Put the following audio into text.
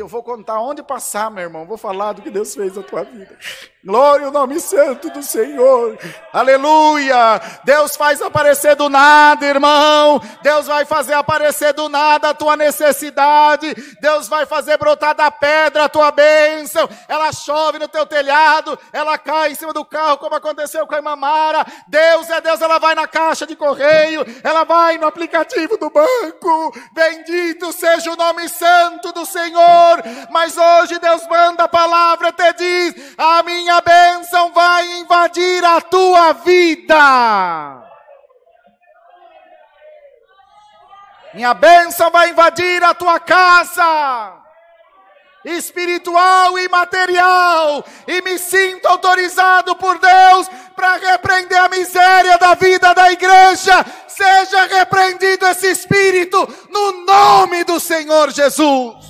eu vou contar onde passar, meu irmão. Vou falar do que Deus fez na tua vida. Glória ao nome santo do Senhor. Aleluia. Deus faz aparecer do nada, irmão. Deus vai fazer aparecer do nada a tua necessidade. Deus vai fazer brotar da pedra a tua bênção. Ela chove no teu telhado, ela cai em cima do carro, como aconteceu com a irmã Mara. Deus é Deus, ela vai na caixa de correio, ela vai no aplicativo do banco. Bendito seja o nome santo do Senhor. Mas hoje Deus manda a palavra, te diz: a minha bênção vai invadir a tua vida. Minha bênção vai invadir a tua casa espiritual e material, e me sinto autorizado por Deus para repreender a miséria da vida da igreja. Seja repreendido esse espírito no nome do Senhor Jesus.